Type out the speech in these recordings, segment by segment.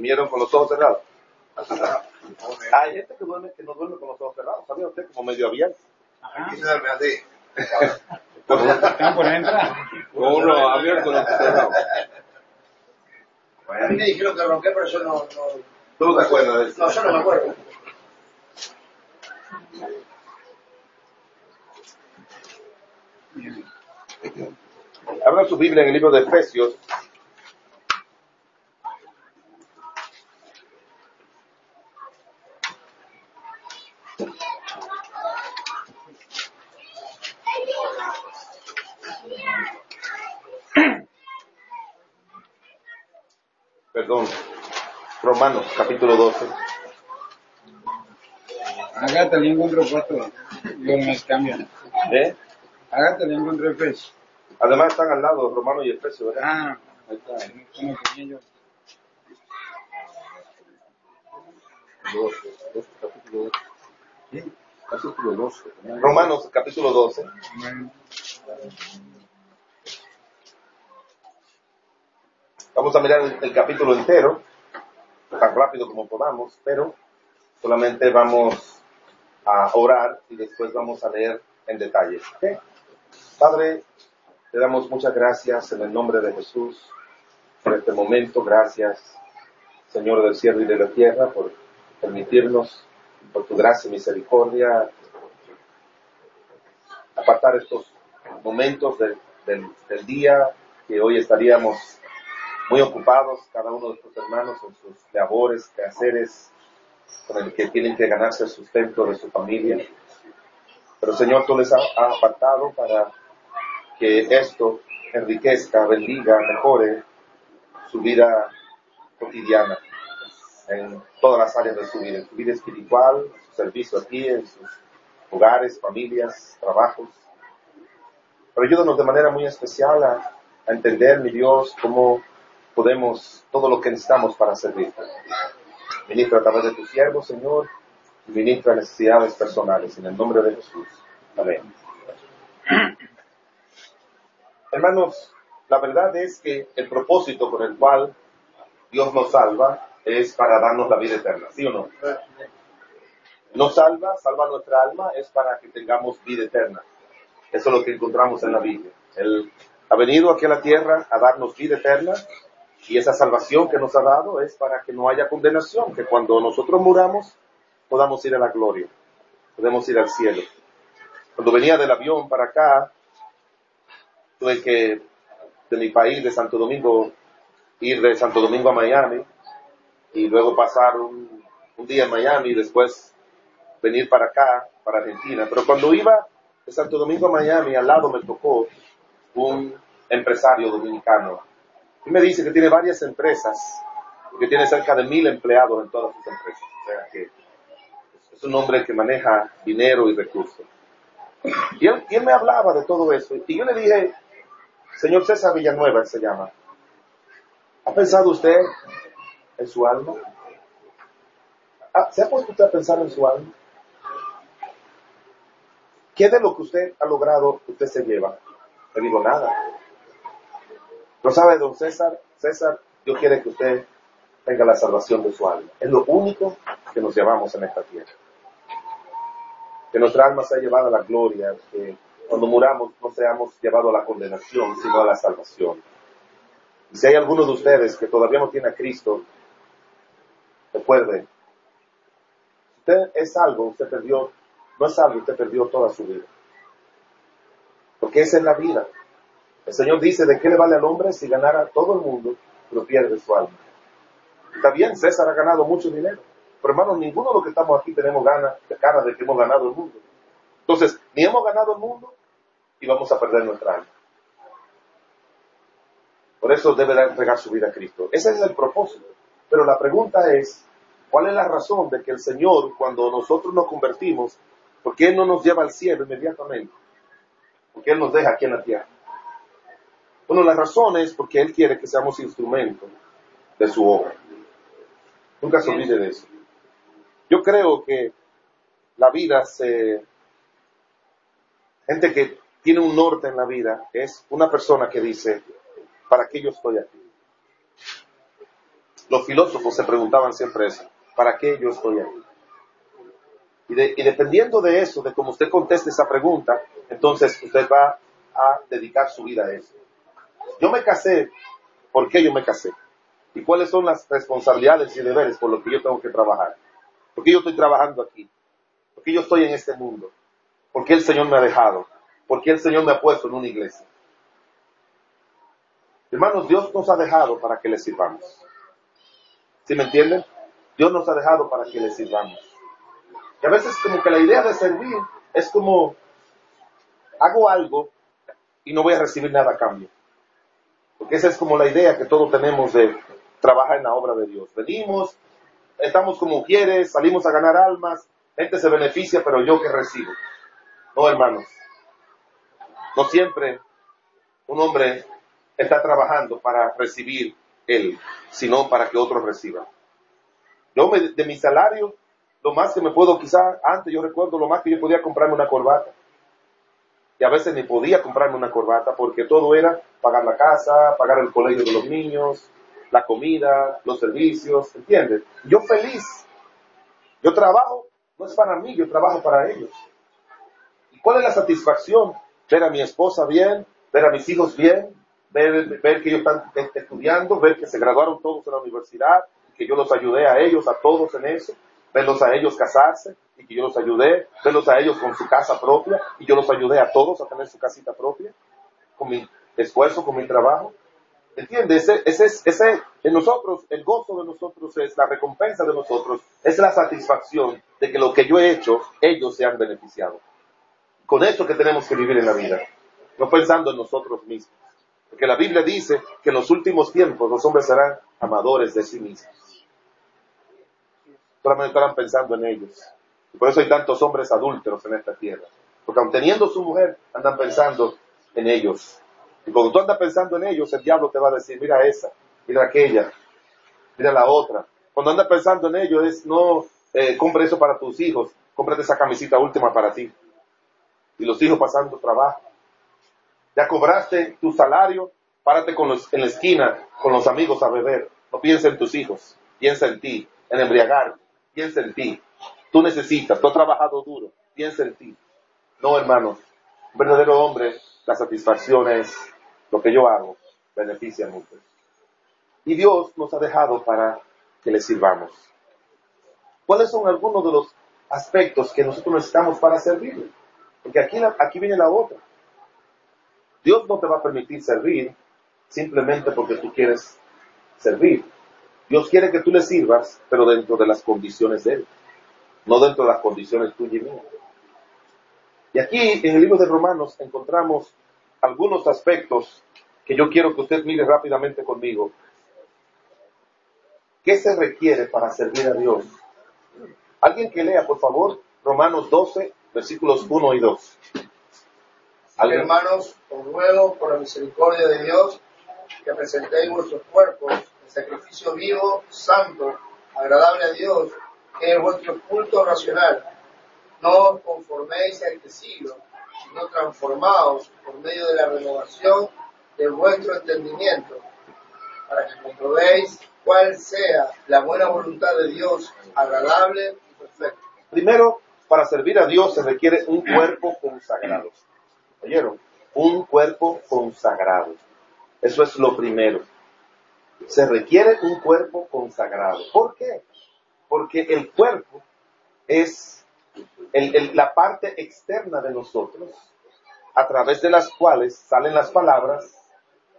¿Durmieron con los ojos cerrados? Hay gente que, duerme, que no duerme con los ojos cerrados, ¿sabía usted? Como medio abierto. Ajá. se duerme así. Con uno abierto con los ojos cerrados. A mí me dijeron que ronqué, pero yo no, no, ¿Tú no te acuerdas de eso? no, yo no me acuerdo. Abra su Biblia en el libro de Efesios. Perdón. Romanos, capítulo 12. Agatha le encontró puesto. Yo me cambio. ¿Eh? Además están al lado, Romano y Efesios, ¿verdad? Ah, Ahí está. yo. 12, 12, capítulo 12. ¿Sí? Capítulo 12. Romanos, capítulo 12. Bueno, Vamos a mirar el, el capítulo entero, tan rápido como podamos, pero solamente vamos a orar y después vamos a leer en detalle. Padre, te damos muchas gracias en el nombre de Jesús por este momento. Gracias, Señor del cielo y de la tierra, por permitirnos, por tu gracia y misericordia, apartar estos momentos de- del, del día que hoy estaríamos muy ocupados, cada uno de nuestros hermanos en sus labores, quehaceres, con el que tienen que ganarse el sustento de su familia. Pero Señor, tú les has apartado para que esto enriquezca, bendiga, mejore su vida cotidiana en todas las áreas de su vida, su vida espiritual, en su servicio aquí, en sus hogares, familias, trabajos. Pero ayúdanos de manera muy especial a, a entender, mi Dios, cómo podemos, todo lo que necesitamos para servirte. Ministra a través de tu siervo, Señor, y ministra necesidades personales, en el nombre de Jesús. Amén. Hermanos, la verdad es que el propósito por el cual Dios nos salva es para darnos la vida eterna, ¿sí o no? Nos salva, salva nuestra alma, es para que tengamos vida eterna. Eso es lo que encontramos en la Biblia. Él ha venido aquí a la tierra a darnos vida eterna y esa salvación que nos ha dado es para que no haya condenación, que cuando nosotros muramos podamos ir a la gloria, podemos ir al cielo. Cuando venía del avión para acá, tuve que, de mi país, de Santo Domingo, ir de Santo Domingo a Miami y luego pasar un, un día en Miami y después venir para acá, para Argentina. Pero cuando iba de Santo Domingo a Miami, al lado me tocó un empresario dominicano. Y me dice que tiene varias empresas, que tiene cerca de mil empleados en todas sus empresas. O sea que es un hombre que maneja dinero y recursos. Y él, y él me hablaba de todo eso. Y yo le dije, señor César Villanueva, se llama, ¿ha pensado usted en su alma? Ah, ¿Se ha puesto usted a pensar en su alma? ¿Qué de lo que usted ha logrado usted se lleva? Le digo nada. Pero sabe, don César, César, Dios quiere que usted tenga la salvación de su alma. Es lo único que nos llevamos en esta tierra. Que nuestra alma sea llevada a la gloria, que cuando muramos no seamos llevados a la condenación, sino a la salvación. Y si hay alguno de ustedes que todavía no tiene a Cristo, recuerde, usted es salvo, usted perdió, no es salvo, usted perdió toda su vida. Porque esa es la vida. El Señor dice, ¿de qué le vale al hombre si ganara todo el mundo, pero pierde su alma? Está bien, César ha ganado mucho dinero, pero hermanos, ninguno de los que estamos aquí tenemos ganas, de que hemos ganado el mundo. Entonces, ni hemos ganado el mundo y vamos a perder nuestra alma. Por eso debe de entregar su vida a Cristo. Ese es el propósito. Pero la pregunta es, ¿cuál es la razón de que el Señor, cuando nosotros nos convertimos, ¿por qué no nos lleva al cielo inmediatamente? Porque Él nos deja aquí en la tierra. Bueno, la razón es porque Él quiere que seamos instrumentos de su obra. Nunca se olvide de eso. Yo creo que la vida se... Gente que tiene un norte en la vida es una persona que dice, ¿para qué yo estoy aquí? Los filósofos se preguntaban siempre eso, ¿para qué yo estoy aquí? Y, dependiendo de eso, de cómo usted conteste esa pregunta, entonces usted va a dedicar su vida a eso. Yo me casé, ¿por qué yo me casé? ¿Y cuáles son las responsabilidades y deberes por los que yo tengo que trabajar? ¿Por qué yo estoy trabajando aquí? ¿Por qué yo estoy en este mundo? ¿Por qué el Señor me ha dejado? ¿Por qué el Señor me ha puesto en una iglesia? Hermanos, Dios nos ha dejado para que le sirvamos. ¿Sí me entienden? Dios nos ha dejado para que le sirvamos. Y a veces como que la idea de servir es como, hago algo y no voy a recibir nada a cambio. Porque esa es como la idea que todos tenemos de trabajar en la obra de Dios. Venimos, estamos como quieres, salimos a ganar almas, gente se beneficia, pero yo que recibo. No, hermanos. No siempre un hombre está trabajando para recibir él, sino para que otros reciban. Yo de mi salario, lo más que me puedo, quizá antes yo recuerdo lo más que yo podía comprarme una corbata. Y a veces ni podía comprarme una corbata porque todo era pagar la casa, pagar el colegio de los niños, la comida, los servicios, ¿entiendes? Yo feliz. Yo trabajo, no es para mí, yo trabajo para ellos. ¿Y cuál es la satisfacción? Ver a mi esposa bien, ver a mis hijos bien, ver, ver que ellos están estudiando, ver que se graduaron todos en la universidad, que yo los ayudé a ellos, a todos en eso, verlos a ellos casarse y que yo los ayudé, verlos a ellos con su casa propia y yo los ayudé a todos a tener su casita propia, con mi esfuerzo, con mi trabajo. ¿Entiendes? Ese, ese, ese, en nosotros, el gozo de nosotros es, la recompensa de nosotros, es la satisfacción de que lo que yo he hecho, ellos se han beneficiado. Con eso que tenemos que vivir en la vida, no pensando en nosotros mismos. Porque la Biblia dice que en los últimos tiempos los hombres serán amadores de sí mismos. Solamente estarán pensando en ellos. Por eso hay tantos hombres adúlteros en esta tierra. Porque aun teniendo su mujer, andan pensando en ellos. Y cuando tú andas pensando en ellos, el diablo te va a decir, mira esa, mira aquella, mira la otra. Cuando andas pensando en ellos es, no, eh, compre eso para tus hijos, cómprate esa camisita última para ti. Y los hijos pasando trabajo. Ya cobraste tu salario, párate con los, en la esquina con los amigos a beber. No piensa en tus hijos, piensa en ti, en embriagar, piensa en ti. Tú necesitas, tú has trabajado duro, piensa en ti. No, hermanos, un verdadero hombre, la satisfacción es lo que yo hago, beneficia mucho. Y Dios nos ha dejado para que le sirvamos. ¿Cuáles son algunos de los aspectos que nosotros necesitamos para servirle? Porque aquí, aquí viene la otra. Dios no te va a permitir servir simplemente porque tú quieres servir. Dios quiere que tú le sirvas, pero dentro de las condiciones de Él, no dentro de las condiciones tuyas y mías. Y aquí en el libro de Romanos encontramos algunos aspectos que yo quiero que usted mire rápidamente conmigo. ¿Qué se requiere para servir a Dios? Alguien que lea, por favor, Romanos 12, versículos 1 y 2. Hermanos, os ruego por la misericordia de Dios que presentéis vuestros cuerpos en sacrificio vivo, santo, agradable a Dios, es vuestro culto racional. No conforméis a este siglo, sino transformaos por medio de la renovación de vuestro entendimiento, para que comprobéis cuál sea la buena voluntad de Dios, agradable y perfecta. Primero, para servir a Dios se requiere un cuerpo consagrado. ¿Oyeron? Un cuerpo consagrado. Eso es lo primero. Se requiere un cuerpo consagrado. ¿Por qué? Porque el cuerpo es la parte externa de nosotros, a través de las cuales salen las palabras,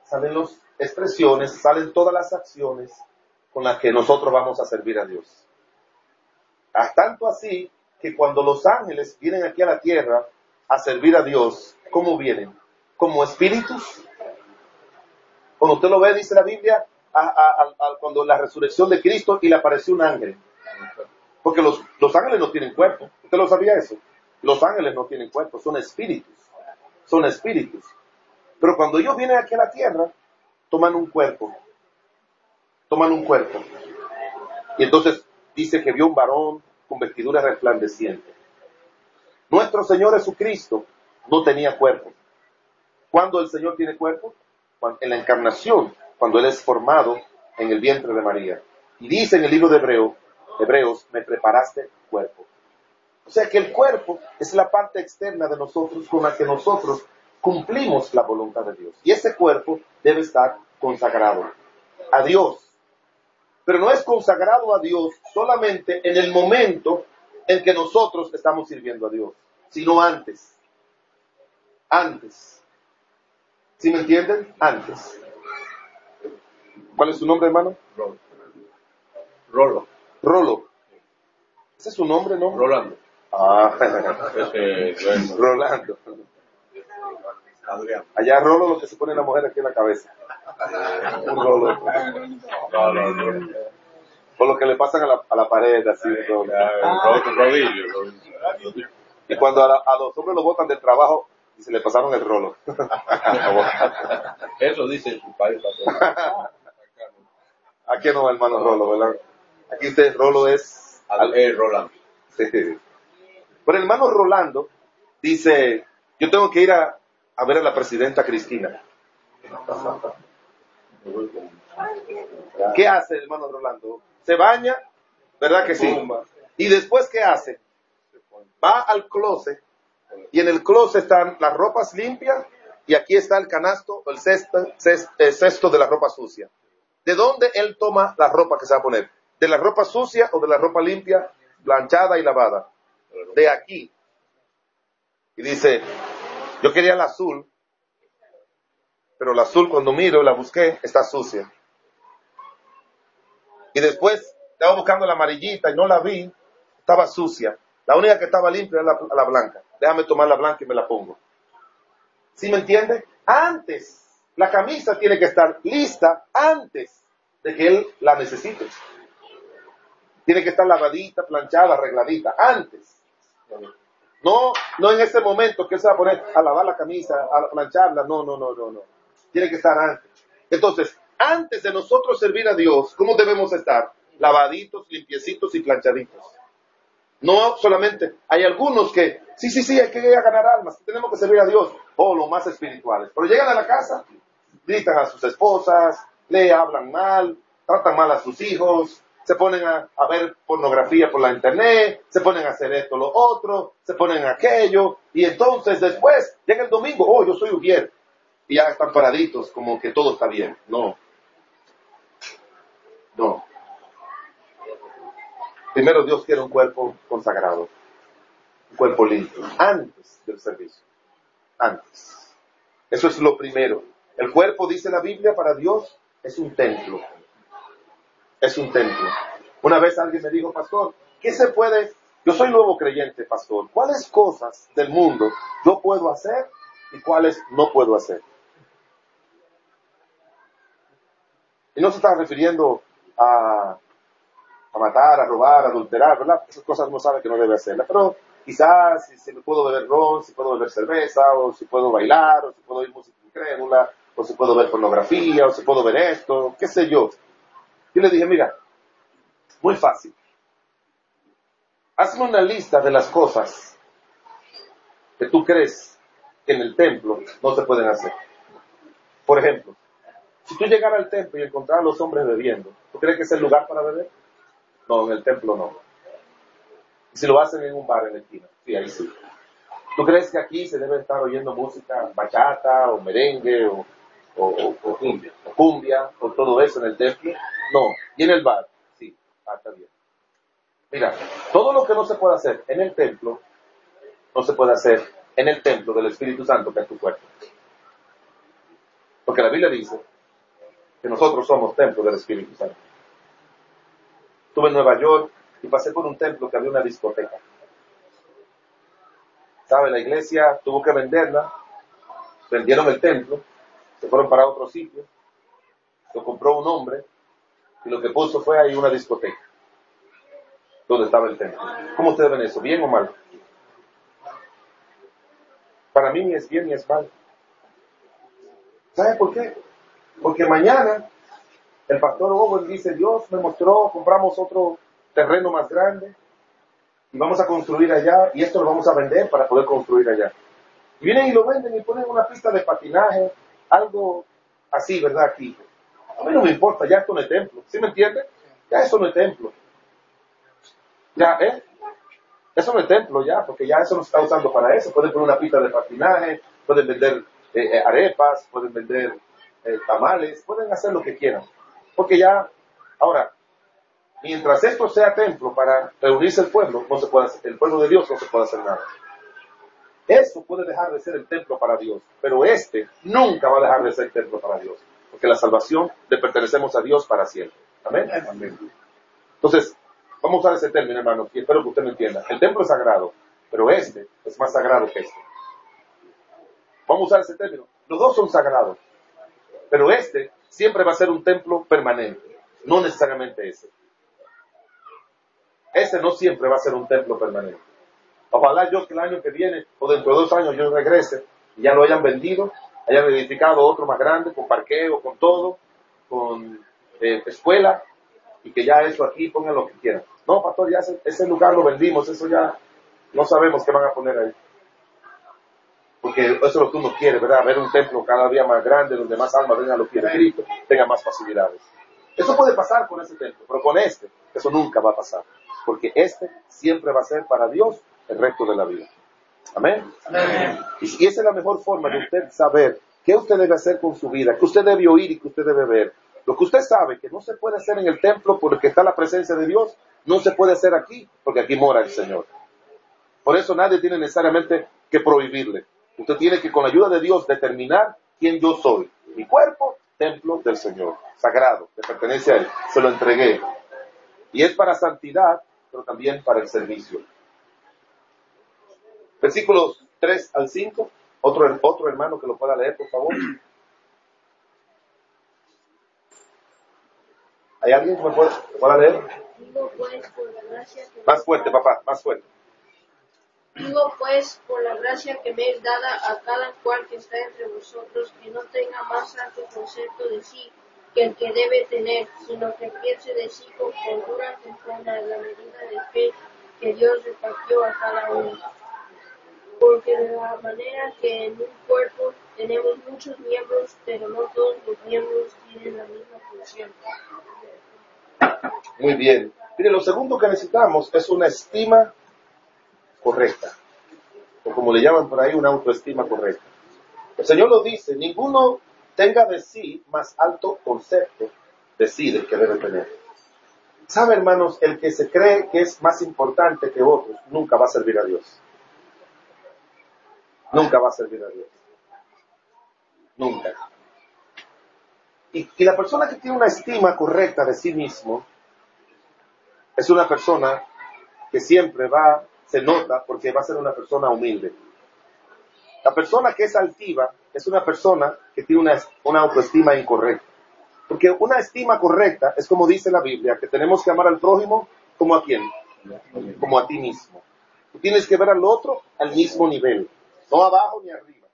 salen las expresiones, salen todas las acciones con las que nosotros vamos a servir a Dios. Tanto así que cuando los ángeles vienen aquí a la tierra a servir a Dios, ¿cómo vienen? Como espíritus. Cuando usted lo ve, dice la Biblia, cuando la resurrección de Cristo y le apareció un ángel. Porque los, ángeles no tienen cuerpo. ¿Usted lo sabía eso? Los ángeles no tienen cuerpo, son espíritus. Son espíritus. Pero cuando ellos vienen aquí a la tierra, toman un cuerpo. Toman un cuerpo. Y entonces dice que vio un varón con vestidura resplandeciente. Nuestro Señor Jesucristo no tenía cuerpo. ¿Cuándo el Señor tiene cuerpo? En la encarnación, cuando Él es formado en el vientre de María. Y dice en el libro de Hebreo, Hebreos, me preparaste cuerpo. O sea que el cuerpo es la parte externa de nosotros con la que nosotros cumplimos la voluntad de Dios. Y ese cuerpo debe estar consagrado a Dios. Pero no es consagrado a Dios solamente en el momento en que nosotros estamos sirviendo a Dios, sino antes. Antes. ¿Sí me entienden? Antes. ¿Cuál es su nombre, hermano? Rolo. Rolo. Rolo. ¿Ese es su nombre, no? Rolando. Ah, Ese, bueno, Rolando. Adrián. Allá Rolo lo que se pone la mujer aquí en la cabeza. Un Rolo. No, no, no. O lo que le pasan a la, a la pared, así. Rolo. Ro- Rodillo. rodillo. Y cuando a, la- a los hombres los botan del trabajo, y se le pasaron el rolo. Eso dice su país. pastor. Aquí no, hermano Rolo, ¿verdad? Aquí usted, Rolo es... Al- eh, Rolando. Sí. Pero el hermano Rolando dice, yo tengo que ir a, a ver a la presidenta Cristina. ¿Qué hace el hermano Rolando? Se baña, ¿verdad que sí? Y después, ¿qué hace? Va al closet y en el closet están las ropas limpias y aquí está el canasto, el cesto, ces- el cesto de la ropa sucia. ¿De dónde él toma la ropa que se va a poner? ¿De la ropa sucia o de la ropa limpia, planchada y lavada? De aquí. Y dice, yo quería el azul, pero el azul cuando miro, la busqué, está sucia. Y después estaba buscando la amarillita y no la vi, estaba sucia. La única que estaba limpia era la, la blanca. Déjame tomar la blanca y me la pongo. ¿Sí me entiende? Antes, la camisa tiene que estar lista antes de que él la necesite. Tiene que estar lavadita, planchada, arregladita, antes. No, no en ese momento que se va a poner a lavar la camisa, a plancharla, no, no, no, no, no. Tiene que estar antes. Entonces, antes de nosotros servir a Dios, ¿cómo debemos estar? Lavaditos, limpiecitos y planchaditos. No solamente, hay algunos que, sí, sí, sí, hay que ganar almas, tenemos que servir a Dios, o los más espirituales. Pero llegan a la casa, gritan a sus esposas, le hablan mal, tratan mal a sus hijos, se ponen a, ver pornografía por la internet, se ponen a hacer esto, lo otro, se ponen aquello, y entonces después llega el domingo, oh, yo soy Ujier, y ya están paraditos, como que todo está bien. No. No. Primero Dios quiere un cuerpo consagrado, un cuerpo limpio, antes del servicio. Antes. Eso es lo primero. El cuerpo, dice la Biblia, para Dios es un templo. Es un templo. Una vez alguien me dijo, pastor, ¿qué se puede? Yo soy nuevo creyente, pastor. ¿Cuáles cosas del mundo yo puedo hacer y cuáles no puedo hacer? Y no se está refiriendo a, matar, a robar, a adulterar, ¿verdad? Esas cosas uno sabe que no debe hacerlas. Pero quizás si, si puedo beber ron, si puedo beber cerveza, o si puedo bailar, o si puedo oír música incrédula, o si puedo ver pornografía, o si puedo ver esto, qué sé yo. Yo le dije, mira, muy fácil. Hazme una lista de las cosas que tú crees que en el templo no se pueden hacer. Por ejemplo, si tú llegaras al templo y encontraras a los hombres bebiendo, ¿tú crees que es el lugar para beber? No, en el templo no. Y si lo hacen en un bar en la esquina, sí, ahí sí. ¿Tú crees que aquí se debe estar oyendo música bachata o merengue o, o, o- o cumbia, o cumbia o todo eso en el templo? No. ¿Y en el bar? Sí, ah, está bien. Mira, todo lo que no se puede hacer en el templo, no se puede hacer en el templo del Espíritu Santo que es tu cuerpo. Porque la Biblia dice que nosotros somos templo del Espíritu Santo. Estuve en Nueva York y pasé por un templo que había una discoteca. ¿Sabe? La iglesia tuvo que venderla, vendieron el templo, se fueron para otro sitio, lo compró un hombre y lo que puso fue ahí una discoteca donde estaba el templo. ¿Cómo ustedes ven eso? ¿Bien o mal? Para mí ni es bien ni es mal. ¿Sabe por qué? Porque mañana el pastor Owen dice, Dios me mostró, compramos otro terreno más grande y vamos a construir allá y esto lo vamos a vender para poder construir allá. Vienen y lo venden y ponen una pista de patinaje, algo así, ¿verdad? Aquí. A mí no me importa, ya esto no es templo, ¿sí me entiende? Ya eso no es templo. Ya, ¿eh? Eso no es templo ya, porque ya eso no se está usando para eso. Pueden poner una pista de patinaje, pueden vender eh, eh, arepas, pueden vender eh, tamales, pueden hacer lo que quieran. Porque ya, ahora, mientras esto sea templo para reunirse el pueblo, no se puede hacer- el pueblo de Dios no se puede hacer nada. Eso puede dejar de ser el templo para Dios, pero este nunca va a dejar de ser templo para Dios, porque la salvación le pertenecemos a Dios para siempre. Amén. Entonces, vamos a usar ese término, hermanos, y espero que usted me entienda. El templo es sagrado, pero este es más sagrado que este. Vamos a usar ese término. Los dos son sagrados, pero este siempre va a ser un templo permanente, no necesariamente ese. Ese no siempre va a ser un templo permanente. Ojalá yo que el año que viene o dentro de dos años yo regrese y ya lo hayan vendido, hayan edificado otro más grande, con parqueo, con todo, con eh, escuela, y que ya eso aquí pongan lo que quieran. No, pastor, ya ese, lugar lo vendimos, eso ya no sabemos qué van a poner ahí. Porque eso es lo que uno quiere, ¿verdad? Ver un templo cada día más grande, donde más almas vengan a los pies de Cristo, tenga más facilidades. Eso puede pasar con ese templo, pero con este, eso nunca va a pasar. Porque este siempre va a ser para Dios el resto de la vida. Amén. Y, y esa es la mejor forma de usted saber qué usted debe hacer con su vida, qué usted debe oír y qué usted debe ver. Lo que usted sabe que no se puede hacer en el templo porque está la presencia de Dios, no se puede hacer aquí porque aquí mora el Señor. Por eso nadie tiene necesariamente que prohibirle. Usted tiene que con la ayuda de Dios determinar quién yo soy. Mi cuerpo, templo del Señor, sagrado, que pertenece a Él. Se lo entregué. Y es para santidad, pero también para el servicio. Versículos 3 al 5. Otro, otro hermano que lo pueda leer, por favor. ¿Hay alguien que me pueda, que pueda leer? Digo pues por la gracia que Más fuerte, papá, más fuerte. digo pues por la gracia que me es dada a cada cual que está entre vosotros que no tenga más alto concepto de sí que el que debe tener, sino que piense de sí con cordura conforme a la medida de fe que Dios repartió a cada uno. Porque de la manera que en un cuerpo tenemos muchos miembros, pero no todos los miembros tienen la misma función. Muy bien. Mire, lo segundo que necesitamos es una estima correcta. O como le llaman por ahí, una autoestima correcta. El Señor lo dice, ninguno tenga de sí más alto concepto de sí del que debe tener. ¿Sabe, hermanos? El que se cree que es más importante que otros nunca va a servir a Dios. Nunca va a servir a Dios. Nunca. Y, la persona que tiene una estima correcta de sí mismo es una persona que siempre va, se nota porque va a ser una persona humilde. La persona que es altiva es una persona que tiene una, una autoestima incorrecta. Porque una estima correcta es como dice la Biblia, que tenemos que amar al prójimo como a quién, como a ti mismo. Tú tienes que ver al otro al mismo nivel, no abajo ni arriba.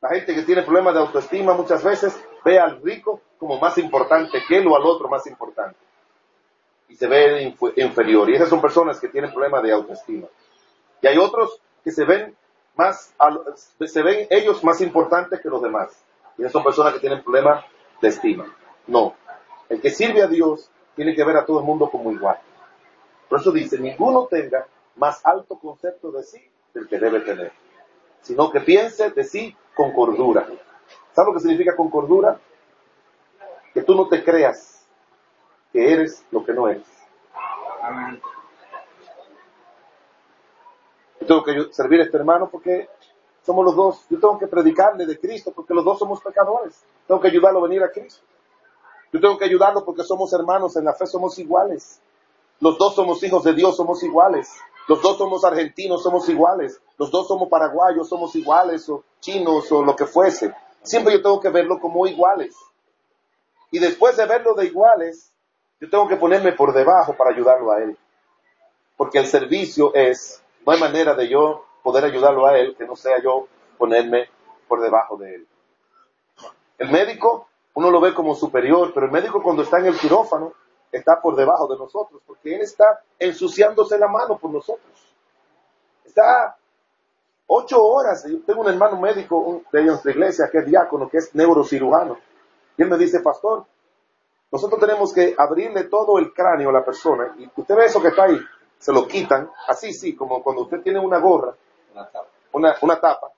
La gente que tiene problemas de autoestima muchas veces ve al rico como más importante que él o al otro más importante. Y se ve inferior. Y esas son personas que tienen problemas de autoestima. Y hay otros que se ven más, se ven ellos más importantes que los demás. Y esas son personas que tienen problemas de estima. No. El que sirve a Dios tiene que ver a todo el mundo como igual. Por eso dice, ninguno tenga más alto concepto de sí del que debe tener, sino que piense de sí con cordura. ¿Sabes lo que significa con cordura? Que tú no te creas que eres lo que no eres. Yo tengo que servir a este hermano porque somos los dos. Yo tengo que predicarle de Cristo porque los dos somos pecadores. Tengo que ayudarlo a venir a Cristo. Yo tengo que ayudarlo porque somos hermanos, en la fe somos iguales. Los dos somos hijos de Dios, somos iguales. Los dos somos argentinos, somos iguales. Los dos somos paraguayos, somos iguales, o chinos, o lo que fuese. Siempre yo tengo que verlo como iguales. Y después de verlo de iguales, yo tengo que ponerme por debajo para ayudarlo a él. Porque el servicio es, no hay manera de yo poder ayudarlo a él que no sea yo ponerme por debajo de él. El médico, uno lo ve como superior, pero el médico cuando está en el quirófano está por debajo de nosotros, porque él está ensuciándose la mano por nosotros. Está ocho horas. Yo tengo un hermano médico un- de nuestra iglesia que es diácono, que es neurocirujano. Y él me dice, pastor, nosotros tenemos que abrirle todo el cráneo a la persona. Y usted ve eso que está ahí, se lo quitan, así sí, como cuando usted tiene una gorra, Una tapa. una, una tapa,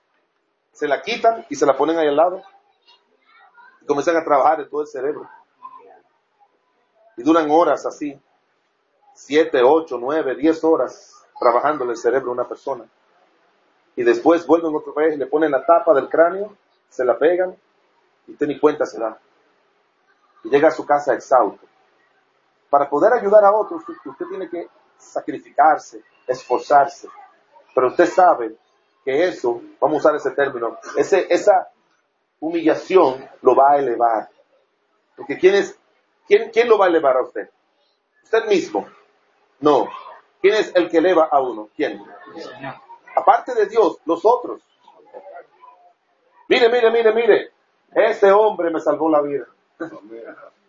se la quitan y se la ponen ahí al lado. Y comienzan a trabajar en todo el cerebro. Y duran horas así, siete, ocho, nueve, diez horas trabajando en el cerebro de una persona. Y después vuelven otra vez, le ponen la tapa del cráneo, se la pegan y usted ni cuenta se da. Y llega a su casa exhausto. Para poder ayudar a otros, usted- tiene que sacrificarse, esforzarse. Pero usted sabe que eso, vamos a usar ese término, ese, esa humillación lo va a elevar. Porque ¿quién, es, quién, ¿quién lo va a elevar a usted? Usted mismo. No. ¿Quién es el que eleva a uno? ¿Quién? Aparte de Dios, los otros. Mire, mire, mire, mire. Este hombre me salvó la vida.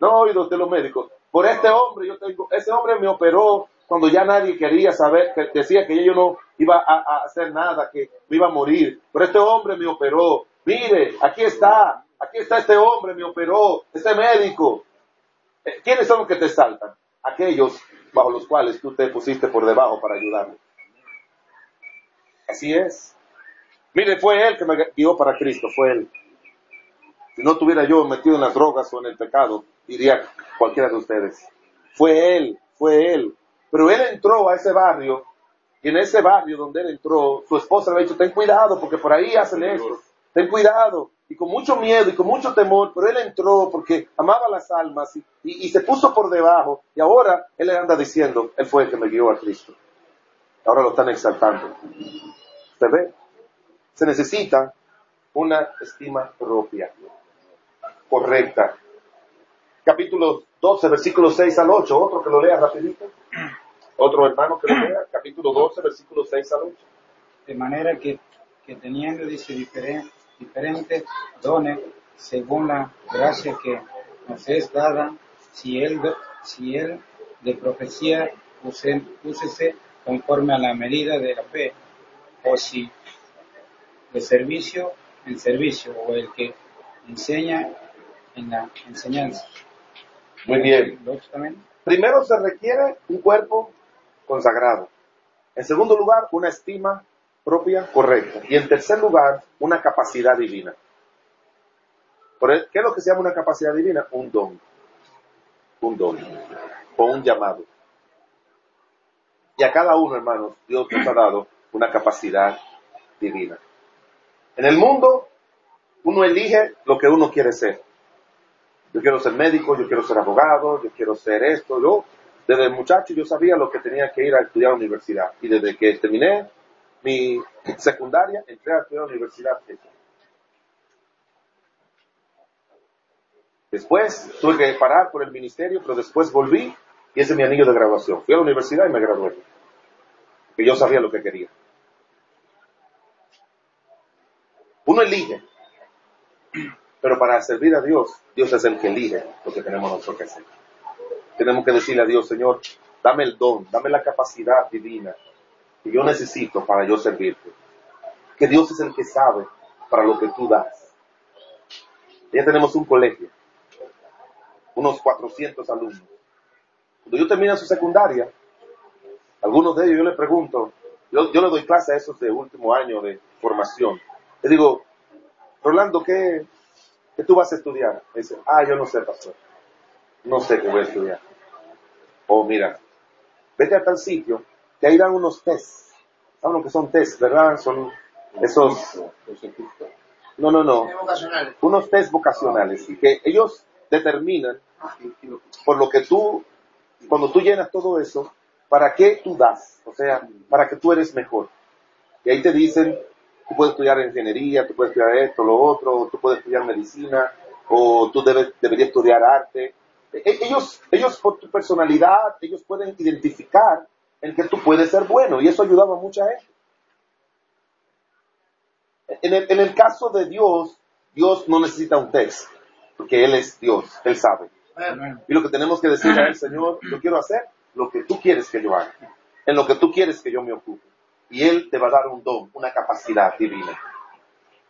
No oído de los médicos. Por este hombre yo tengo, ese hombre me operó cuando ya nadie quería saber, que decía que yo no iba a, a hacer nada, que me iba a morir. Pero este hombre me operó. Mire, aquí está, aquí está este hombre, me operó, este médico. Eh, ¿Quiénes son los que te saltan? Aquellos bajo los cuales tú te pusiste por debajo para ayudarle. Así es. Mire, fue él que me guió para Cristo, fue él. Si no estuviera yo metido en las drogas o en el pecado, diría cualquiera de ustedes. Fue él, fue él. Pero él entró a ese barrio, y en ese barrio donde él entró, su esposa le había dicho, ten cuidado, porque por ahí hacen esto. Ten cuidado. Y con mucho miedo y con mucho temor, pero él entró porque amaba las almas y, y- se puso por debajo. Y ahora él anda diciendo, él fue el que me guió a Cristo. Ahora lo están exaltando. ¿Se ve? Se necesita una estima propia, correcta. Capítulo 12, versículos 6 al 8. Otro que lo lea rapidito. Otro hermano que lo lea. Capítulo 12, versículos 6 al 8. De manera que, que teniendo, dice, diferen- diferentes dones, según la gracia que nos es dada, si él, si él de profecía use- úsese conforme a la medida de la fe, o si de servicio en servicio, o el que enseña en la enseñanza. Muy bien. Primero se requiere un cuerpo consagrado. En segundo lugar, una estima propia correcta. Y en tercer lugar, una capacidad divina. ¿Qué es lo que se llama una capacidad divina? Un don. Un don. O un llamado. Y a cada uno, hermanos, Dios nos ha dado una capacidad divina. En el mundo, uno elige lo que uno quiere ser. Yo quiero ser médico, yo quiero ser abogado, yo quiero ser esto. Yo, desde muchacho, yo sabía lo que tenía que ir a estudiar a la universidad. Y desde que terminé mi secundaria, entré a la universidad. Después tuve que parar por el ministerio, pero después volví y ese es mi anillo de graduación. Fui a la universidad y me gradué. Que yo sabía lo que quería. Uno elige. Pero para servir a Dios, Dios es el que elige lo que tenemos nosotros que hacer. Tenemos que decirle a Dios, Señor, dame el don, dame la capacidad divina yo necesito para yo servirte. Que Dios es el que sabe para lo que tú das. Ya tenemos un colegio, unos 400 alumnos. Cuando yo termino su secundaria, algunos de ellos yo les pregunto, yo, yo le doy clase a esos de último año de formación. Le digo, Rolando, ¿qué, ¿qué tú vas a estudiar? Me dice, ah, yo no sé, pastor. No sé qué voy a estudiar. O mira, vete a tal sitio, que ahí dan unos test. ¿Saben lo que son test, verdad? Son esos... No, no, no. Unos test vocacionales. Y que ellos determinan, por lo que tú, cuando tú llenas todo eso, para qué tú das. O sea, para que tú eres mejor. Y ahí te dicen, tú puedes estudiar ingeniería, tú puedes estudiar esto, lo otro, tú puedes estudiar medicina, o tú debes, deberías estudiar arte. E- Ellos, ellos por tu personalidad, ellos pueden identificar en que tú puedes ser bueno, y eso ayudaba a mucha gente. En el, en el caso de Dios, Dios no necesita un test, porque Él es Dios, Él sabe. Y lo que tenemos que decirle a Él, Señor, yo quiero hacer lo que tú quieres que yo haga, en lo que tú quieres que yo me ocupe. Y Él te va a dar un don, una capacidad divina.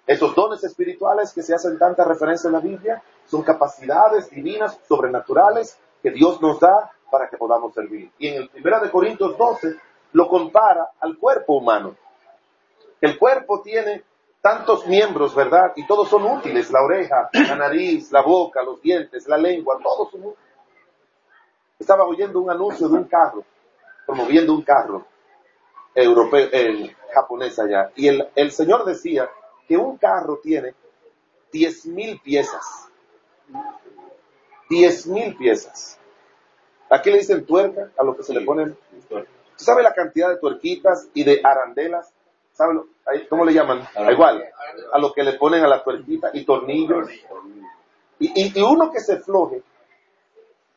Esos dones espirituales que se hacen tanta referencia en la Biblia son capacidades divinas, sobrenaturales, que Dios nos da para que podamos servir. Y en el 1 de Corintios 12 lo compara al cuerpo humano. El cuerpo tiene tantos miembros, ¿verdad? Y todos son útiles, la oreja, la nariz, la boca, los dientes, la lengua, todos son útiles. Estaba oyendo un anuncio de un carro, promoviendo un carro europeo, el japonés allá, y el, el señor decía que un carro tiene 10.000 piezas. 10.000 piezas. Aquí le dicen tuerca a lo que se le ponen. ¿Sabe la cantidad de tuerquitas y de arandelas? ¿Sabe lo- ahí, cómo le llaman? Igual, a lo que le ponen a la tuerquita y tornillos. Y, y- y uno que se floje,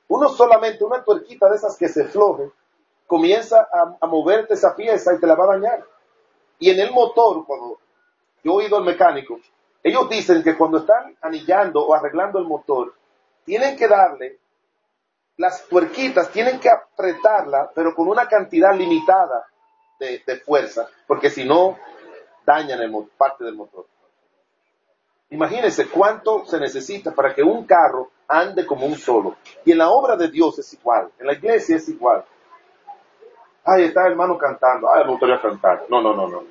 uno solamente, una tuerquita de esas que se floje, comienza a, a moverte esa pieza y te la va a dañar. Y en el motor, cuando yo he ido al mecánico, ellos dicen que cuando están anillando o arreglando el motor, tienen que darle las tuerquitas, tienen que apretarla, pero con una cantidad limitada de, fuerza, porque si no, dañan el, parte del motor. Imagínense cuánto se necesita para que un carro ande como un solo. Y en la obra de Dios es igual, en la iglesia es igual. Ay, está el hermano cantando, ay, me gustaría cantar. No, no, no, no.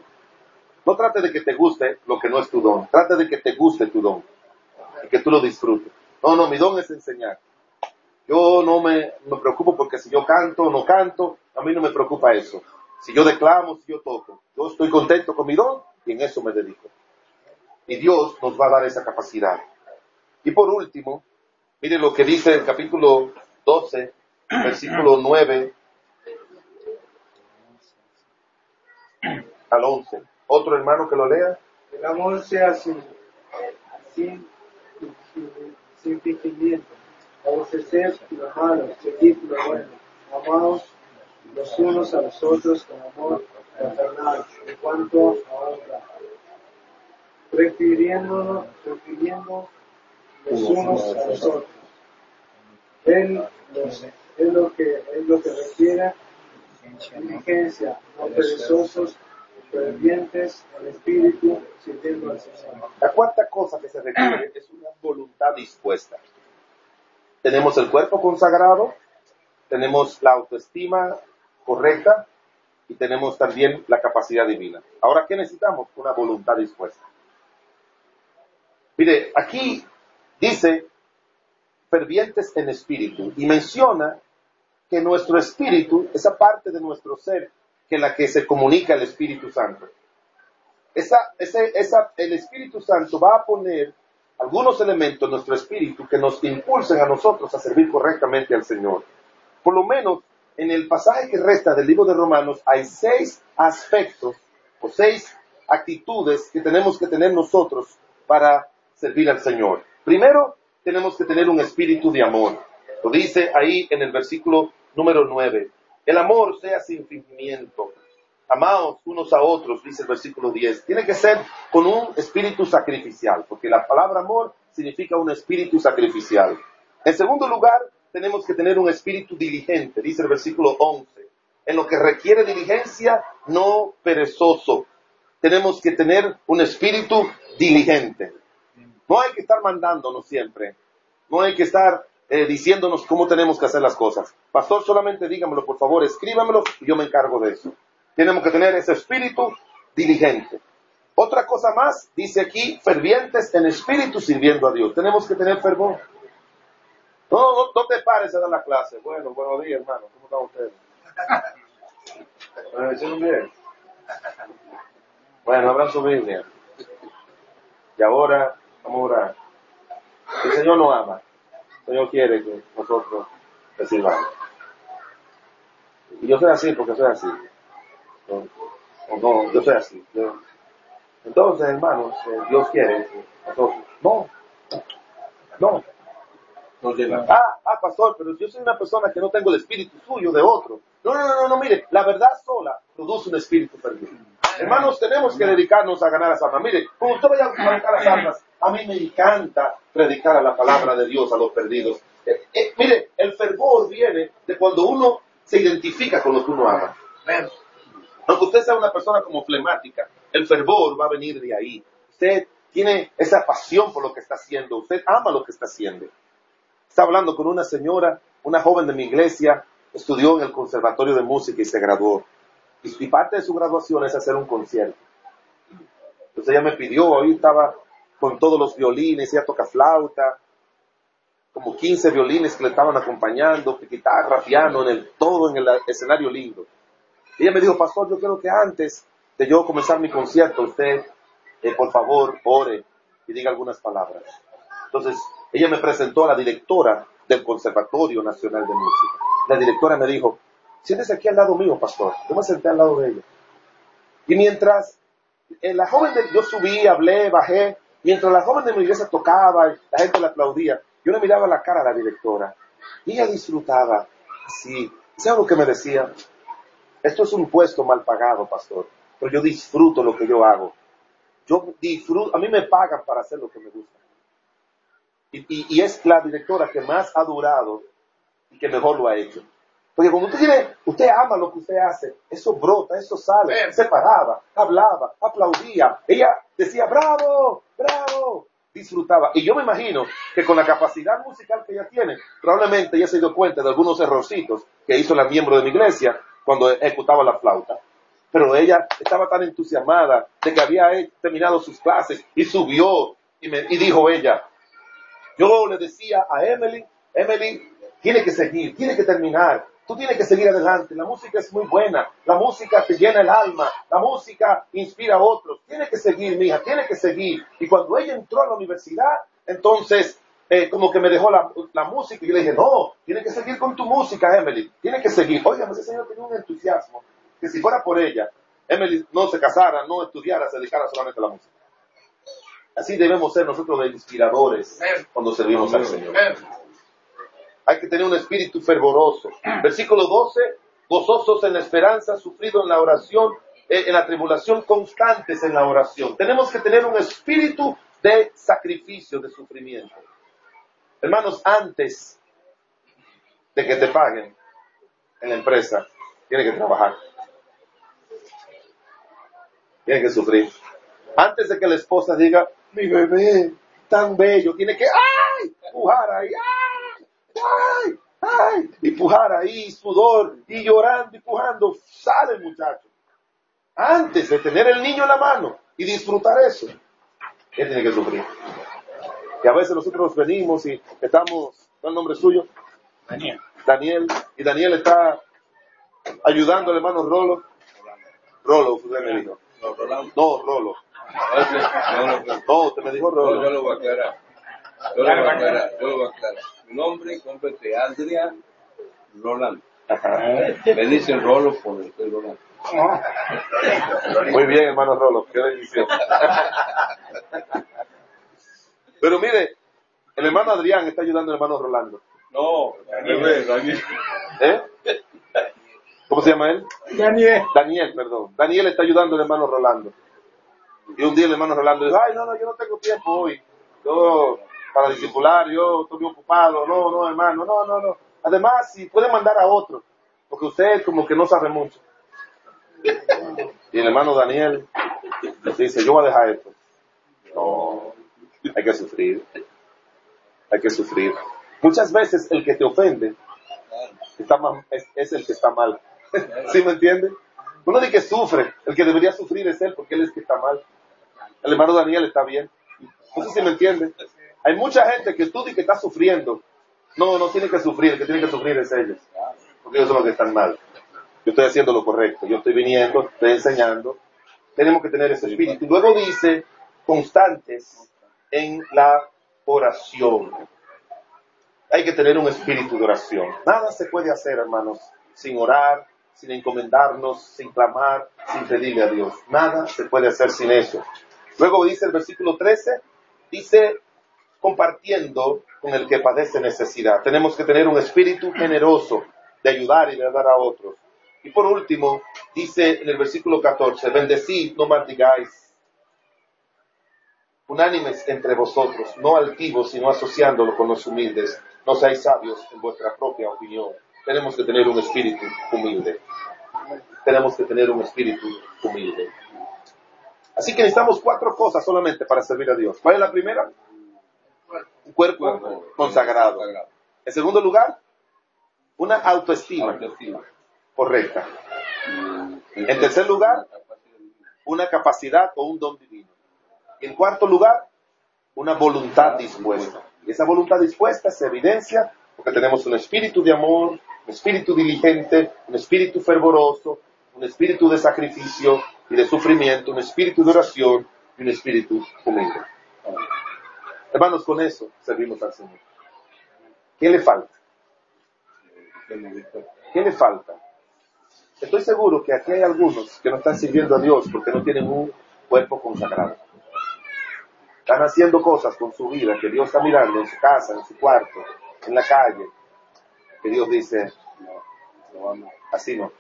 No trate de que te guste lo que no es tu don. Trate de que te guste tu don. Y que tú lo disfrutes. No, no, mi don es enseñar. Yo no me, me preocupo porque si yo canto o no canto, a mí no me preocupa eso. Si yo declamo, si yo toco. Yo estoy contento con mi don y en eso me dedico. Y Dios nos va a dar esa capacidad. Y por último, mire lo que dice el capítulo 12, versículo 9 al 11. Otro hermano que lo lea. El amor sea sin, sin, sin, sin Aborrecer lo malo, seguir lo bueno. Amaos los unos a los otros con amor fraternal, en cuanto a honra. Prefiriéndonos, prefiriendo los unos a los otros. Él, es lo que, es lo que requiere diligencia, no perezosos, fervientes en espíritu, sirviendo al Señor. La cuarta cosa que se requiere es una voluntad dispuesta. Tenemos el cuerpo consagrado, tenemos la autoestima correcta y tenemos también la capacidad divina. Ahora, ¿qué necesitamos? Una voluntad dispuesta. Mire, aquí dice fervientes en espíritu y menciona que nuestro espíritu, esa parte de nuestro ser que la que se comunica el Espíritu Santo, esa, ese, esa, el Espíritu Santo va a poner algunos elementos en nuestro espíritu que nos impulsen a nosotros a servir correctamente al Señor. Por lo menos en el pasaje que resta del libro de Romanos hay seis aspectos o seis actitudes que tenemos que tener nosotros para servir al Señor. Primero, tenemos que tener un espíritu de amor. Lo dice ahí en el versículo número 9. El amor sea sin fingimiento. Amaos unos a otros, dice el versículo 10. Tiene que ser con un espíritu sacrificial, porque la palabra amor significa un espíritu sacrificial. En segundo lugar, tenemos que tener un espíritu diligente, dice el versículo 11. En lo que requiere diligencia, no perezoso. Tenemos que tener un espíritu diligente. No hay que estar mandándonos siempre. No hay que estar eh, diciéndonos cómo tenemos que hacer las cosas. Pastor, solamente dígamelo, por favor, escríbamelo y yo me encargo de eso. Tenemos que tener ese espíritu diligente. Otra cosa más, dice aquí, fervientes en espíritu sirviendo a Dios. Tenemos que tener fervor. No, no, te pares a dar la clase. Bueno, buenos días, hermano. ¿Cómo están ustedes? Bueno, ¿hicieron bien? Bueno, abran su Biblia. Y ahora, vamos a orar. El Señor nos ama. El Señor quiere que nosotros le sirvamos. Y yo soy así porque soy así. O, o no, yo soy así. Yo- Entonces, hermanos, eh, Dios quiere. No, no. No. Ah, ah, pastor, pero yo soy una persona que no tengo el espíritu suyo de otro. No, no, no, no, no, mire, la verdad sola produce un espíritu perdido. Hermanos, tenemos que dedicarnos a ganar las almas. Mire, cuando usted vaya a predicar las almas, a mí me encanta predicar a la palabra de Dios a los perdidos. Eh, eh, mire, el fervor viene de cuando uno se identifica con lo que uno ama. Aunque usted sea una persona como flemática, el fervor va a venir de ahí. Usted tiene esa pasión por lo que está haciendo, usted ama lo que está haciendo. Estaba hablando con una señora, una joven de mi iglesia, estudió en el Conservatorio de Música y se graduó. Y, parte de su graduación es hacer un concierto. Entonces ella me pidió, hoy estaba con todos los violines, ella toca flauta, como 15 violines que le estaban acompañando, guitarra, piano, en el, todo en el escenario lindo. Ella me dijo, pastor, yo quiero que antes de yo comenzar mi concierto, usted, eh, por favor, ore y diga algunas palabras. Entonces, ella me presentó a la directora del Conservatorio Nacional de Música. La directora me dijo, siéntese aquí al lado mío, pastor. Yo me senté al lado de ella. Y mientras eh, la joven yo subí, hablé, bajé, mientras la joven de mi iglesia tocaba, la gente le aplaudía, yo le miraba la cara a la directora y ella disfrutaba. Sí, ¿sabe lo que me decía? Esto es un puesto mal pagado, pastor, pero yo disfruto lo que yo hago. Yo disfruto, a mí me pagan para hacer lo que me gusta. Y, y es la directora que más ha durado y que mejor lo ha hecho. Porque cuando usted tiene, usted ama lo que usted hace, eso brota, eso sale, se paraba, hablaba, aplaudía, ella decía, bravo, bravo, disfrutaba. Y yo me imagino que con la capacidad musical que ella tiene, probablemente ella se dio cuenta de algunos errorcitos que hizo la miembro de mi iglesia cuando ejecutaba la flauta. Pero ella estaba tan entusiasmada de que había terminado sus clases y subió y, me, y dijo ella, yo le decía a Emily, Emily, tiene que seguir, tiene que terminar, tú tienes que seguir adelante, la música es muy buena, la música te llena el alma, la música inspira a otros, tiene que seguir, mija, tiene que seguir. Y cuando ella entró a la universidad, entonces eh, como que me dejó la, la, música y le dije, no, tiene que seguir con tu música, Emily, tiene que seguir. Oiga, ese señor tenía un entusiasmo que si fuera por ella, Emily no se casara, no estudiara, se dedicara solamente a la música. Así debemos ser nosotros de inspiradores cuando servimos al Señor. Hay que tener un espíritu fervoroso. Versículo 12, gozosos en la esperanza, sufrido en la oración, eh, en la tribulación, constantes en la oración. Tenemos que tener un espíritu de sacrificio, de sufrimiento. Hermanos, antes de que te paguen en la empresa, tiene que trabajar. Tiene que sufrir. Antes de que la esposa diga, mi bebé, tan bello, tiene que, ¡ay! Pujar ahí, ¡ay! ¡ay! Y pujar ahí, sudor, y llorando y pujando, sale muchacho. Antes de tener el niño en la mano y disfrutar eso, él tiene que sufrir. Y a veces nosotros venimos y estamos, ¿cuál es el nombre suyo? Daniel. Daniel, y Daniel está ayudando al hermano Rolo. Rolo, usted me dijo. No, Rolando. No, Rolo. No, usted me dijo No, yo Rolo. lo voy a aclarar. Yo lo voy a aclarar. Yo lo voy a aclarar. Mi nombre completo es Adrián Rolando. Me dicen Rolo por el Rolando. Muy bien, hermano Rolo, qué bendición. Pero mire, el hermano Adrián está ayudando al hermano Rolando. No, bebé, Daniel. ¿Eh? ¿Cómo se llama él? Daniel. Daniel, perdón. Daniel está ayudando al hermano Rolando. Y un día el hermano Rolando dijo, ay, no, no, yo no tengo tiempo hoy. Yo, para discipular, yo estoy muy ocupado. No, no, hermano, no, no, no. Además, si puede mandar a otro, porque usted como que no sabe mucho. Y el hermano Daniel dice, yo voy a dejar esto. No, hay que sufrir. Hay que sufrir. Muchas veces el que te ofende es, el que está mal. ¿Sí me entiende? Uno de que sufre, el que debería sufrir es él porque él es que está mal. El hermano Daniel está bien. No sé si me entiende. Hay mucha gente que tú di que está sufriendo. No, no tiene que sufrir, el que tiene que sufrir es ellos. Porque ellos son los que están mal. Yo estoy haciendo lo correcto, yo estoy viniendo, estoy enseñando. Tenemos que tener ese espíritu. Luego dice, constantes en la oración. Hay que tener un espíritu de oración. Nada se puede hacer, hermanos, sin orar, sin encomendarnos, sin clamar, sin pedirle a Dios. Nada se puede hacer sin eso. Luego dice el versículo 13, dice, compartiendo con el que padece necesidad. Tenemos que tener un espíritu generoso de ayudar y de dar a otros. Y por último, dice en el versículo 14, bendecid, no maldigáis. Unánimes entre vosotros, no altivos, sino asociándolo con los humildes. No seáis sabios en vuestra propia opinión. Tenemos que tener un espíritu humilde. Tenemos que tener un espíritu humilde. Así que necesitamos cuatro cosas solamente para servir a Dios. ¿Cuál es la primera? Un cuerpo consagrado. En segundo lugar, una autoestima correcta. En tercer lugar, una capacidad o un don divino. En cuarto lugar, una voluntad dispuesta. Y esa voluntad dispuesta se evidencia porque tenemos un espíritu de amor, un espíritu diligente, un espíritu fervoroso, un espíritu de sacrificio y de sufrimiento, un espíritu de oración y un espíritu humilde. Hermanos, con eso servimos al Señor. ¿Qué le falta? ¿Qué le falta? Estoy seguro que aquí hay algunos que no están sirviendo a Dios porque no tienen un cuerpo consagrado. Están haciendo cosas con su vida que Dios está mirando en su casa, en su cuarto, en la calle, que Dios dice, así no.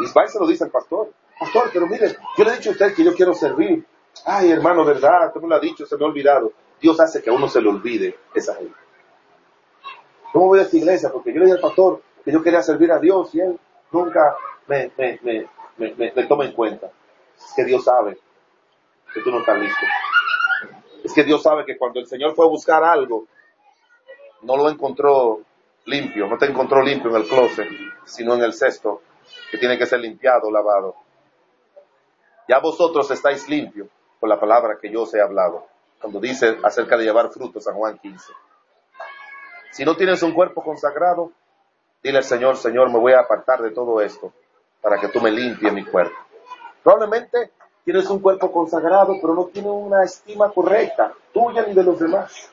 Ismael se lo dice al pastor. Pastor, pero mire, yo le he dicho a usted que yo quiero servir. Ay, hermano, verdad, tú me lo has dicho, se me ha olvidado. Dios hace que a uno se le olvide esa gente. ¿Cómo voy a esta iglesia? Porque yo le dije al pastor que yo quería servir a Dios y él nunca me, me, me, me, toma en cuenta. Que Dios sabe que tú no estás listo. Es que Dios sabe que cuando el Señor fue a buscar algo, no lo encontró limpio, no te encontró limpio en el closet, sino en el cesto, que tiene que ser limpiado, lavado. Ya vosotros estáis limpios por la palabra que yo os he hablado, cuando dice acerca de llevar frutos, San Juan 15. Si no tienes un cuerpo consagrado, dile al Señor, Señor, me voy a apartar de todo esto para que tú me limpies mi cuerpo. Probablemente tienes un cuerpo consagrado, pero no tiene una estima correcta, tuya ni de los demás.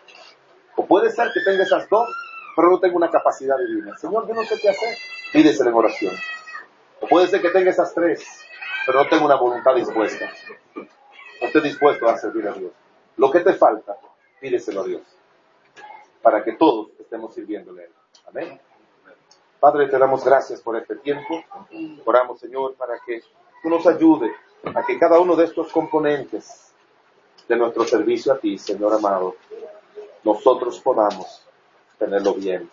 O puede ser que tenga esas dos, pero no tenga una capacidad divina. Señor, yo no sé qué hacer. Pídeselo en oración. O puede ser que tenga esas tres, pero no tenga una voluntad dispuesta. No esté dispuesto a servir a Dios. Lo que te falta, pídeselo a Dios. Para que todos estemos sirviéndole a Él. Amén. Padre, te damos gracias por este tiempo. Oramos, Señor, para que tú nos ayudes a que cada uno de estos componentes de nuestro servicio a ti, Señor amado, nosotros podamos tenerlo bien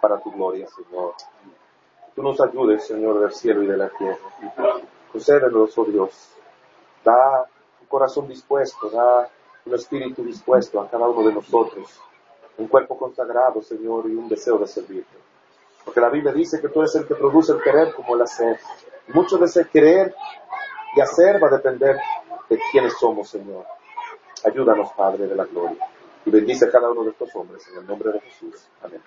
para tu gloria, Señor. Tú nos ayudes, Señor, del cielo y de la tierra. Concédenos, oh Dios. Da un corazón dispuesto, da un espíritu dispuesto a cada uno de nosotros. Un cuerpo consagrado, Señor, y un deseo de servirte. Porque la Biblia dice que tú eres el que produce el querer como el hacer. Mucho de ese querer y hacer va a depender de quiénes somos, Señor. Ayúdanos, Padre de la gloria. Y bendice a cada uno de estos hombres en el nombre de Jesús. Amén.